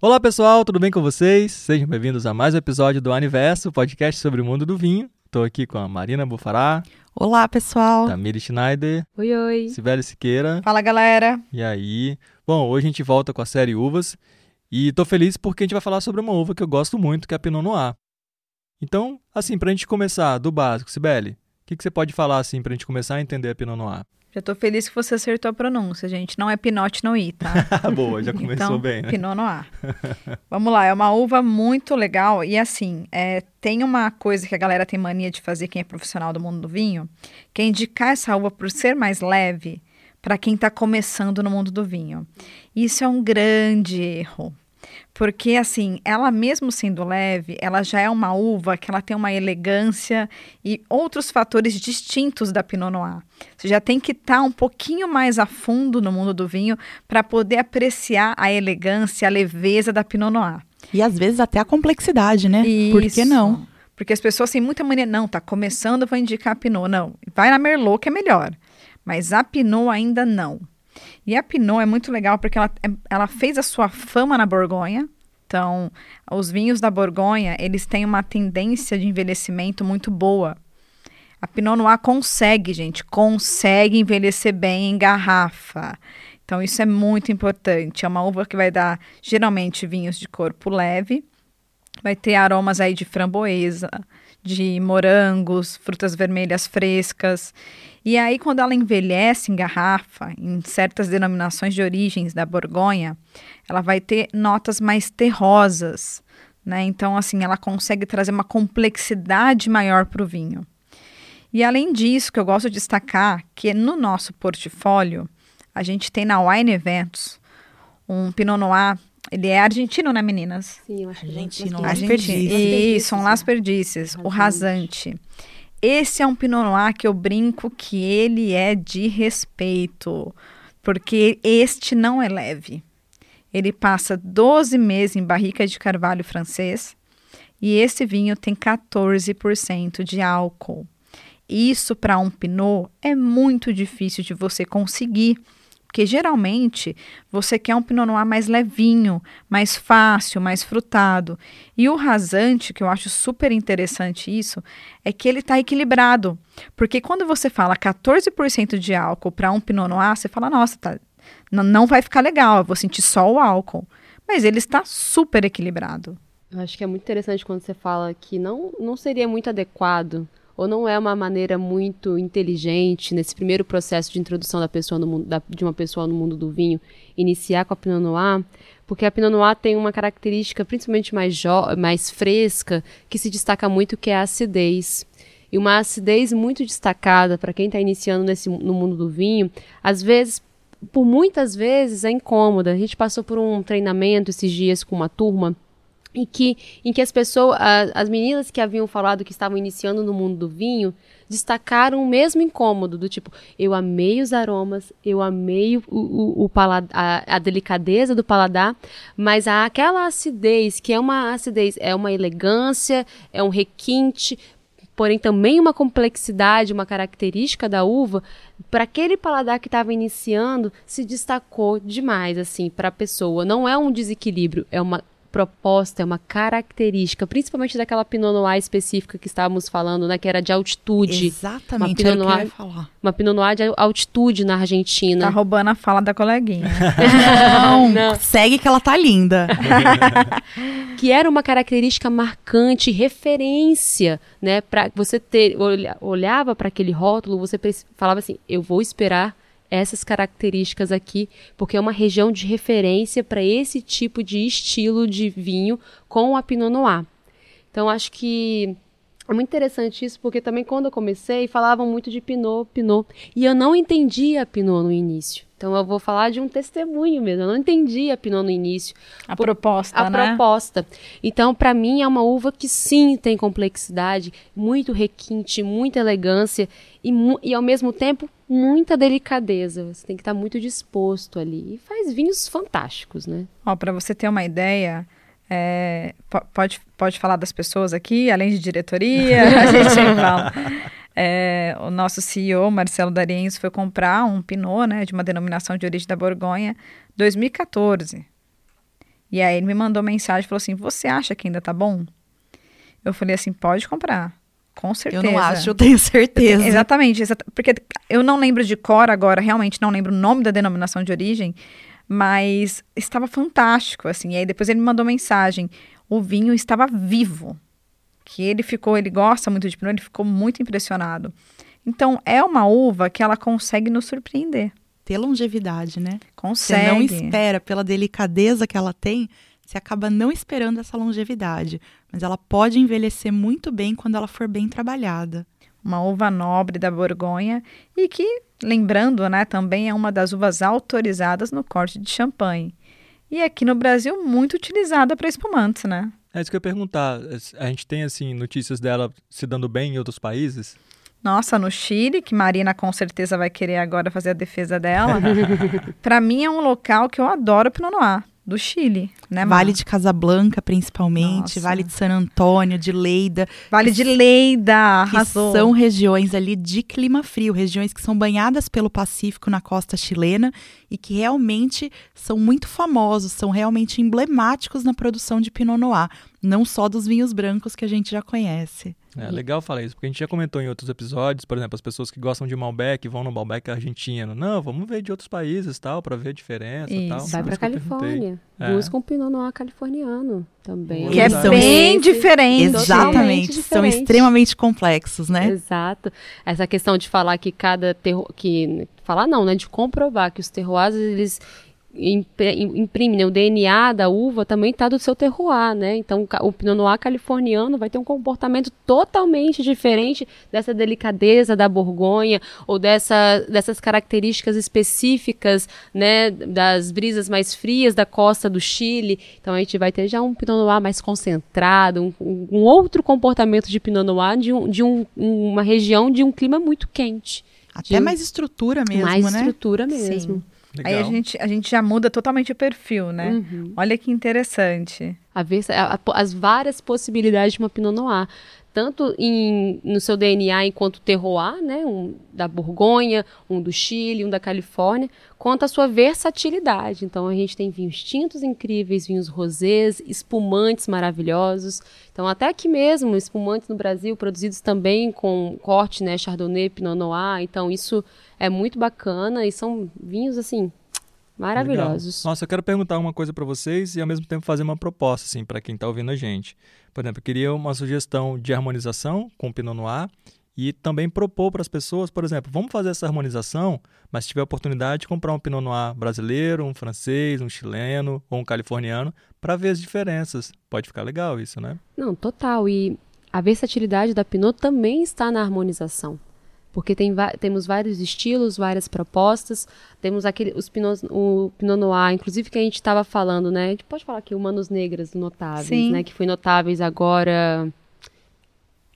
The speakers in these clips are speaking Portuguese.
Olá pessoal, tudo bem com vocês? Sejam bem-vindos a mais um episódio do Aniverso, podcast sobre o mundo do vinho. Estou aqui com a Marina Bufará. Olá, pessoal. Tamiri Schneider. Oi, oi. Sibeli Siqueira. Fala, galera. E aí? Bom, hoje a gente volta com a série Uvas e estou feliz porque a gente vai falar sobre uma uva que eu gosto muito, que é a Pinot Noir. Então, assim, para a gente começar do básico, Sibeli, o que, que você pode falar assim para a gente começar a entender a Pinot Noir? Já tô feliz que você acertou a pronúncia, gente. Não é Pinot Noir, tá? Boa, já começou então, bem, né? Pinot Noir. Vamos lá, é uma uva muito legal. E assim, é, tem uma coisa que a galera tem mania de fazer, quem é profissional do mundo do vinho, que é indicar essa uva por ser mais leve para quem está começando no mundo do vinho. Isso é um grande erro. Porque, assim, ela mesmo sendo leve, ela já é uma uva que ela tem uma elegância e outros fatores distintos da Pinot Noir. Você já tem que estar tá um pouquinho mais a fundo no mundo do vinho para poder apreciar a elegância, a leveza da Pinot Noir. E às vezes até a complexidade, né? Isso. Por que não? Porque as pessoas têm muita mania, não, tá começando, vou indicar a Pinot. Não, vai na Merlot que é melhor. Mas a Pinot ainda não. E a Pinot é muito legal porque ela, é, ela fez a sua fama na Borgonha. Então, os vinhos da Borgonha, eles têm uma tendência de envelhecimento muito boa. A Pinot Noir consegue, gente, consegue envelhecer bem em garrafa. Então, isso é muito importante. É uma uva que vai dar, geralmente, vinhos de corpo leve. Vai ter aromas aí de framboesa, de morangos, frutas vermelhas frescas. E aí, quando ela envelhece em garrafa, em certas denominações de origens da Borgonha, ela vai ter notas mais terrosas, né? Então, assim, ela consegue trazer uma complexidade maior para o vinho. E além disso, que eu gosto de destacar, que no nosso portfólio, a gente tem na Wine Eventos um Pinot Noir ele é argentino, né, meninas? Sim, eu acho é argentino. Argentino. Isso, um Las Perdices, o rasante. Esse é um Pinot Noir que eu brinco que ele é de respeito, porque este não é leve. Ele passa 12 meses em barrica de carvalho francês e esse vinho tem 14% de álcool. Isso para um Pinot é muito difícil de você conseguir porque geralmente você quer um Pinot Noir mais levinho, mais fácil, mais frutado. E o rasante, que eu acho super interessante isso, é que ele está equilibrado. Porque quando você fala 14% de álcool para um Pinot Noir, você fala, nossa, tá, não vai ficar legal, eu vou sentir só o álcool. Mas ele está super equilibrado. Eu acho que é muito interessante quando você fala que não, não seria muito adequado ou não é uma maneira muito inteligente nesse primeiro processo de introdução da pessoa no mundo, da, de uma pessoa no mundo do vinho iniciar com a Pinot Noir, porque a Pinot Noir tem uma característica principalmente mais, mais fresca que se destaca muito que é a acidez e uma acidez muito destacada para quem está iniciando nesse, no mundo do vinho, às vezes por muitas vezes é incômoda. A gente passou por um treinamento esses dias com uma turma e que, em que as pessoas, as meninas que haviam falado que estavam iniciando no mundo do vinho, destacaram o mesmo incômodo, do tipo, eu amei os aromas, eu amei o, o, o a, a, delicadeza do paladar, mas aquela acidez, que é uma acidez, é uma elegância, é um requinte, porém também uma complexidade, uma característica da uva, para aquele paladar que estava iniciando, se destacou demais, assim, para a pessoa. Não é um desequilíbrio, é uma proposta, é uma característica, principalmente daquela Pinot Noir específica que estávamos falando, né, que era de altitude. Exatamente, uma Pinot Noir, falar. Uma Pinot Noir de altitude na Argentina. Tá roubando a fala da coleguinha. não, não, segue que ela tá linda. que era uma característica marcante, referência, né, para você ter olhava para aquele rótulo, você falava assim, eu vou esperar essas características aqui, porque é uma região de referência para esse tipo de estilo de vinho com a Pinot Noir. Então acho que é muito interessante isso, porque também quando eu comecei, falavam muito de Pinot, Pinot, e eu não entendia Pinot no início. Então eu vou falar de um testemunho mesmo. Eu não entendia Pinot no início. A proposta, a né? proposta. Então, para mim é uma uva que sim tem complexidade, muito requinte, muita elegância e, e ao mesmo tempo muita delicadeza. Você tem que estar muito disposto ali. E faz vinhos fantásticos, né? Ó, para você ter uma ideia, É, pode, pode falar das pessoas aqui, além de diretoria, a gente fala. É, o nosso CEO, Marcelo Darienzo, foi comprar um Pinot, né, de uma denominação de origem da Borgonha, 2014. E aí ele me mandou mensagem e falou assim: Você acha que ainda tá bom? Eu falei assim: Pode comprar. Com certeza. Eu não acho, eu tenho certeza. Exatamente, porque eu não lembro de cor agora, realmente não lembro o nome da denominação de origem, mas estava fantástico, assim. E aí depois ele me mandou mensagem: o vinho estava vivo que ele ficou, ele gosta muito de Pinot, ele ficou muito impressionado. Então, é uma uva que ela consegue nos surpreender. Ter longevidade, né? Consegue. Você não espera pela delicadeza que ela tem, você acaba não esperando essa longevidade. Mas ela pode envelhecer muito bem quando ela for bem trabalhada. Uma uva nobre da Borgonha e que, lembrando, né, também é uma das uvas autorizadas no corte de champanhe. E aqui no Brasil, muito utilizada para espumantes, né? É isso que eu ia perguntar. A gente tem, assim, notícias dela se dando bem em outros países? Nossa, no Chile, que Marina com certeza vai querer agora fazer a defesa dela. para mim é um local que eu adoro Pinot Noir do Chile, né? Vale de Casablanca, principalmente, Nossa. Vale de San Antônio, de Leida. Vale de Leida, arrasou. Que são regiões ali de clima frio, regiões que são banhadas pelo Pacífico na costa chilena e que realmente são muito famosos, são realmente emblemáticos na produção de Pinot Noir, não só dos vinhos brancos que a gente já conhece. É legal falar isso, porque a gente já comentou em outros episódios, por exemplo, as pessoas que gostam de Malbec vão no Malbec argentino. Não, vamos ver de outros países tal, para ver a diferença isso. tal. Vai para Califórnia. É. Busca um Pinot Noir californiano também. Que é bem diferente. Exatamente. Diferente. São extremamente complexos, né? Exato. Essa questão de falar que cada terro... que falar não, né, de comprovar que os terroirs eles imprime, né? O DNA da uva também está do seu terroir, né? Então, o Pinot Noir californiano vai ter um comportamento totalmente diferente dessa delicadeza da Borgonha ou dessa, dessas características específicas, né? Das brisas mais frias da costa do Chile. Então, a gente vai ter já um Pinot Noir mais concentrado, um, um outro comportamento de Pinot Noir de, um, de um, uma região de um clima muito quente. Até mais estrutura mesmo, mais né? Mais estrutura mesmo. Sim. Legal. Aí a gente, a gente já muda totalmente o perfil, né? Uhum. Olha que interessante. A ver, a, a, as várias possibilidades de uma Pinot Noir tanto em, no seu DNA enquanto terroir, né, um da Borgonha, um do Chile, um da Califórnia, quanto a sua versatilidade. Então a gente tem vinhos tintos incríveis, vinhos rosés, espumantes maravilhosos. Então até aqui mesmo, espumantes no Brasil produzidos também com corte, né, Chardonnay, Pinot Noir. Então isso é muito bacana e são vinhos assim maravilhosos. Legal. Nossa, eu quero perguntar uma coisa para vocês e ao mesmo tempo fazer uma proposta assim para quem está ouvindo a gente. Por exemplo, eu queria uma sugestão de harmonização com o Pinot Noir e também propor para as pessoas, por exemplo, vamos fazer essa harmonização, mas se tiver oportunidade de comprar um Pinot Noir brasileiro, um francês, um chileno ou um californiano para ver as diferenças. Pode ficar legal isso, né? Não, total. E a versatilidade da Pinot também está na harmonização porque tem, temos vários estilos, várias propostas. Temos aquele, os Pinot, o Pinot Noir, inclusive que a gente estava falando, né? A gente pode falar aqui, o Manos Negras Notáveis, Sim. né? Que foi notáveis agora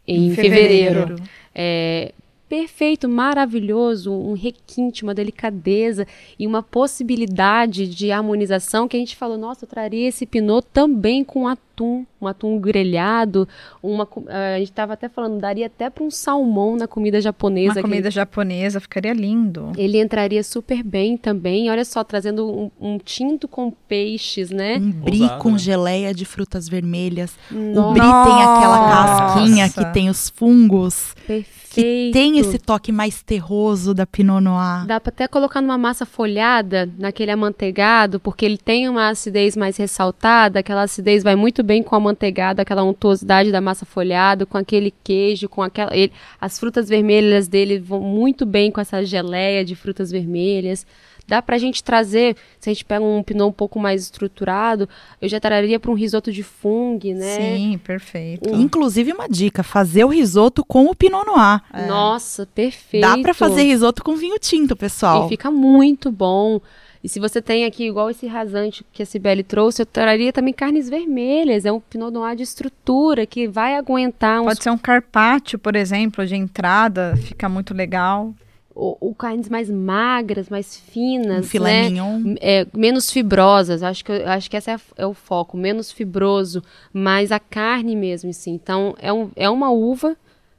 em, em fevereiro. fevereiro. É, perfeito, maravilhoso, um requinte, uma delicadeza e uma possibilidade de harmonização que a gente falou, nossa, eu traria esse pinot também com atum, um atum grelhado, uma a gente estava até falando, daria até para um salmão na comida japonesa. Uma comida japonesa ficaria lindo. Ele entraria super bem também. Olha só, trazendo um, um tinto com peixes, né? Um brie com né? geleia de frutas vermelhas. Nossa. O brie tem aquela casquinha que tem os fungos. Perfeito que tem esse toque mais terroso da Pinot Noir. Dá para até colocar numa massa folhada, naquele amanteigado, porque ele tem uma acidez mais ressaltada, aquela acidez vai muito bem com o amanteigado, aquela untuosidade da massa folhada, com aquele queijo, com aquela ele, as frutas vermelhas dele vão muito bem com essa geleia de frutas vermelhas dá pra gente trazer, se a gente pega um pinot um pouco mais estruturado, eu já traria para um risoto de fungo, né? Sim, perfeito. Um... Inclusive uma dica, fazer o risoto com o pinot noir. É. Nossa, perfeito. Dá para fazer risoto com vinho tinto, pessoal. E fica muito bom. E se você tem aqui, igual esse rasante que a Cibele trouxe, eu traria também carnes vermelhas. É um Pinot Noir de estrutura que vai aguentar uns... Pode ser um carpaccio, por exemplo, de entrada, fica muito legal ou, ou carnes mais magras, mais finas, Um filé né? mignon. É, menos fibrosas, acho que, acho que esse é, é o foco, menos fibroso, mais a carne mesmo, assim. Então, é, um, é uma uva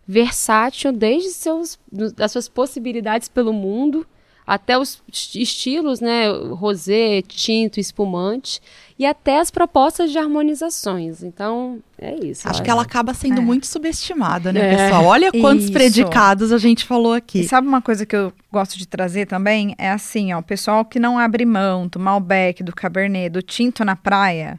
versátil desde seus, das suas possibilidades pelo mundo, até os esti- estilos, né, rosé, tinto, espumante, e até as propostas de harmonizações. Então, é isso. Acho que ela acaba sendo É. muito subestimada, né, É. pessoal? Olha quantos Isso. predicados a gente falou aqui. E sabe uma coisa que eu gosto de trazer também? É assim, ó, o pessoal que não abre mão do Malbec, do Cabernet, do tinto na praia,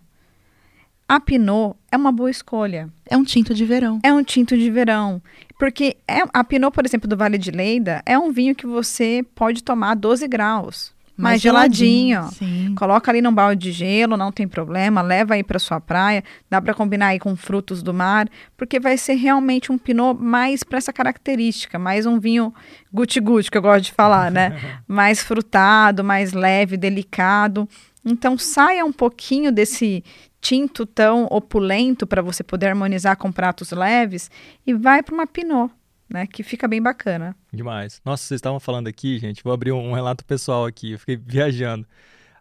a Pinot é uma boa escolha. É um tinto de verão. É um tinto de verão. Porque é, a Pinot, por exemplo, do Vale de Leida, é um vinho que você pode tomar a 12 graus. Mais, geladinho. Sim. Coloca ali num balde de gelo, não tem problema, leva aí para sua praia, dá para combinar aí com frutos do mar, porque vai ser realmente um pinot mais para essa característica, mais um vinho guti-guti, que eu gosto de falar, né? mais frutado, mais leve, delicado. Então saia um pouquinho desse tinto tão opulento para você poder harmonizar com pratos leves e vai para uma pinot, né, que fica bem bacana. Demais. Nossa, vocês estavam falando aqui, gente. Vou abrir um, um relato pessoal aqui. Eu fiquei viajando.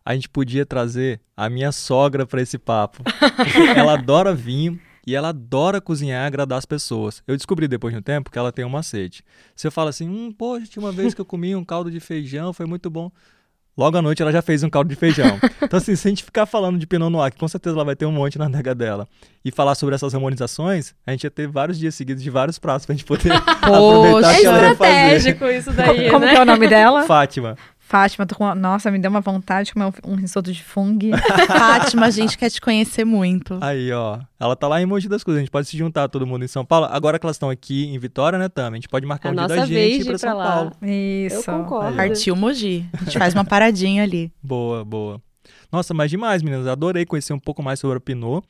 A gente podia trazer a minha sogra para esse papo. Ela adora vinho e ela adora cozinhar e agradar as pessoas. Eu descobri depois de um tempo que ela tem uma sede. Se eu falo assim, hum, poxa, tinha uma vez que eu comi um caldo de feijão, foi muito bom. Logo à noite ela já fez um caldo de feijão. Então, assim, se a gente ficar falando de Pinot Noir, que com certeza ela vai ter um monte na adega dela, e falar sobre essas harmonizações, a gente ia ter vários dias seguidos de vários pratos pra gente poder aproveitar É que ela ia fazer. estratégico isso daí, Como né? que é o nome dela? Fátima. Fátima, tô com... nossa, me deu uma vontade de comer um, um risoto de fungo. Fátima, a gente quer te conhecer muito. Aí, ó. Ela tá lá em Monte das Cruzes. A gente pode se juntar todo mundo em São Paulo. Agora que elas estão aqui em Vitória, né, Tami? A gente pode marcar A um dia da gente ir de pra ir São pra lá. Paulo. Isso. Eu concordo. Partiu Mogi. A gente faz uma paradinha ali. Boa, boa. Nossa, mas demais, meninas. Adorei conhecer um pouco mais sobre a Pinot.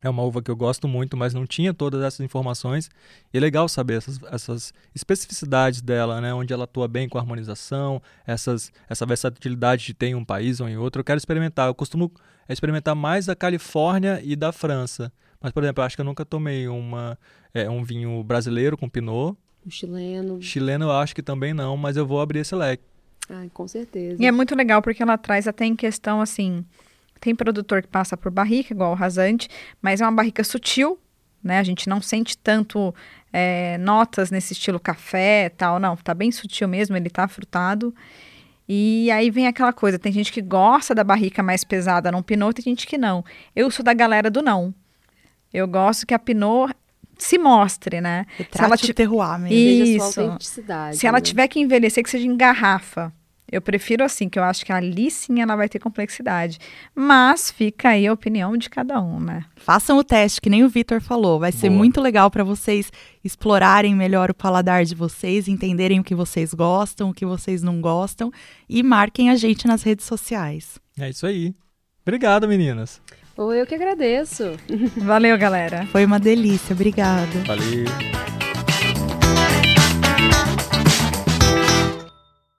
É uma uva que eu gosto muito, mas não tinha todas essas informações. E é legal saber essas, essas especificidades dela, né? Onde ela atua bem com a harmonização, essas, essa versatilidade de ter em um país ou em outro. Eu quero experimentar. Eu costumo experimentar mais da Califórnia e da França. Mas, por exemplo, eu acho que eu nunca tomei uma, é, um vinho brasileiro com Pinot. O chileno. Chileno eu acho que também não, mas eu vou abrir esse leque. Ai, com certeza. E é muito legal porque ela traz até em questão assim. Tem produtor que passa por barrica, igual o rasante, mas é uma barrica sutil, né? A gente não sente tanto é, notas nesse estilo café tal, não. Tá bem sutil mesmo, ele tá frutado. E aí vem aquela coisa, tem gente que gosta da barrica mais pesada num pinot, tem gente que não. Eu sou da galera do não. Eu gosto que a pinot se mostre, né? Retrate ela o te- terroir mesmo. E- Isso. autenticidade. Se ela né? tiver que envelhecer, que seja em garrafa. Eu prefiro assim, que eu acho que ali sim ela vai ter complexidade. Mas fica aí a opinião de cada um, né? Façam o teste, que nem o Vitor falou. Vai ser Boa. muito legal para vocês explorarem melhor o paladar de vocês, entenderem o que vocês gostam, o que vocês não gostam e marquem a gente nas redes sociais. É isso aí. Obrigado, meninas. Ou eu que agradeço. Valeu, galera. Foi uma delícia, obrigada. Valeu.